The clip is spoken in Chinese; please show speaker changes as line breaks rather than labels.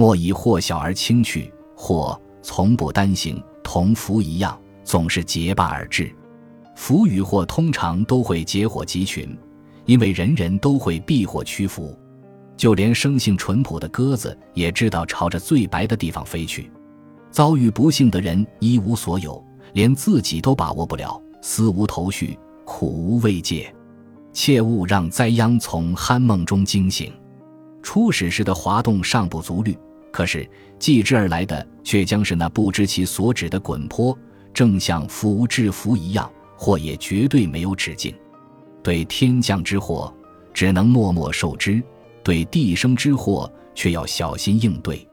莫以或小而轻去，或从不单行，同福一样，总是结伴而至。福与祸通常都会结伙集群，因为人人都会避祸趋福，就连生性淳朴的鸽子也知道朝着最白的地方飞去。遭遇不幸的人一无所有，连自己都把握不了，思无头绪，苦无慰藉。切勿让灾殃从酣梦中惊醒。初始时的滑动尚不足虑，可是继之而来的却将是那不知其所指的滚坡，正像福无制服一样，祸也绝对没有止境。对天降之祸，只能默默受之；对地生之祸，却要小心应对。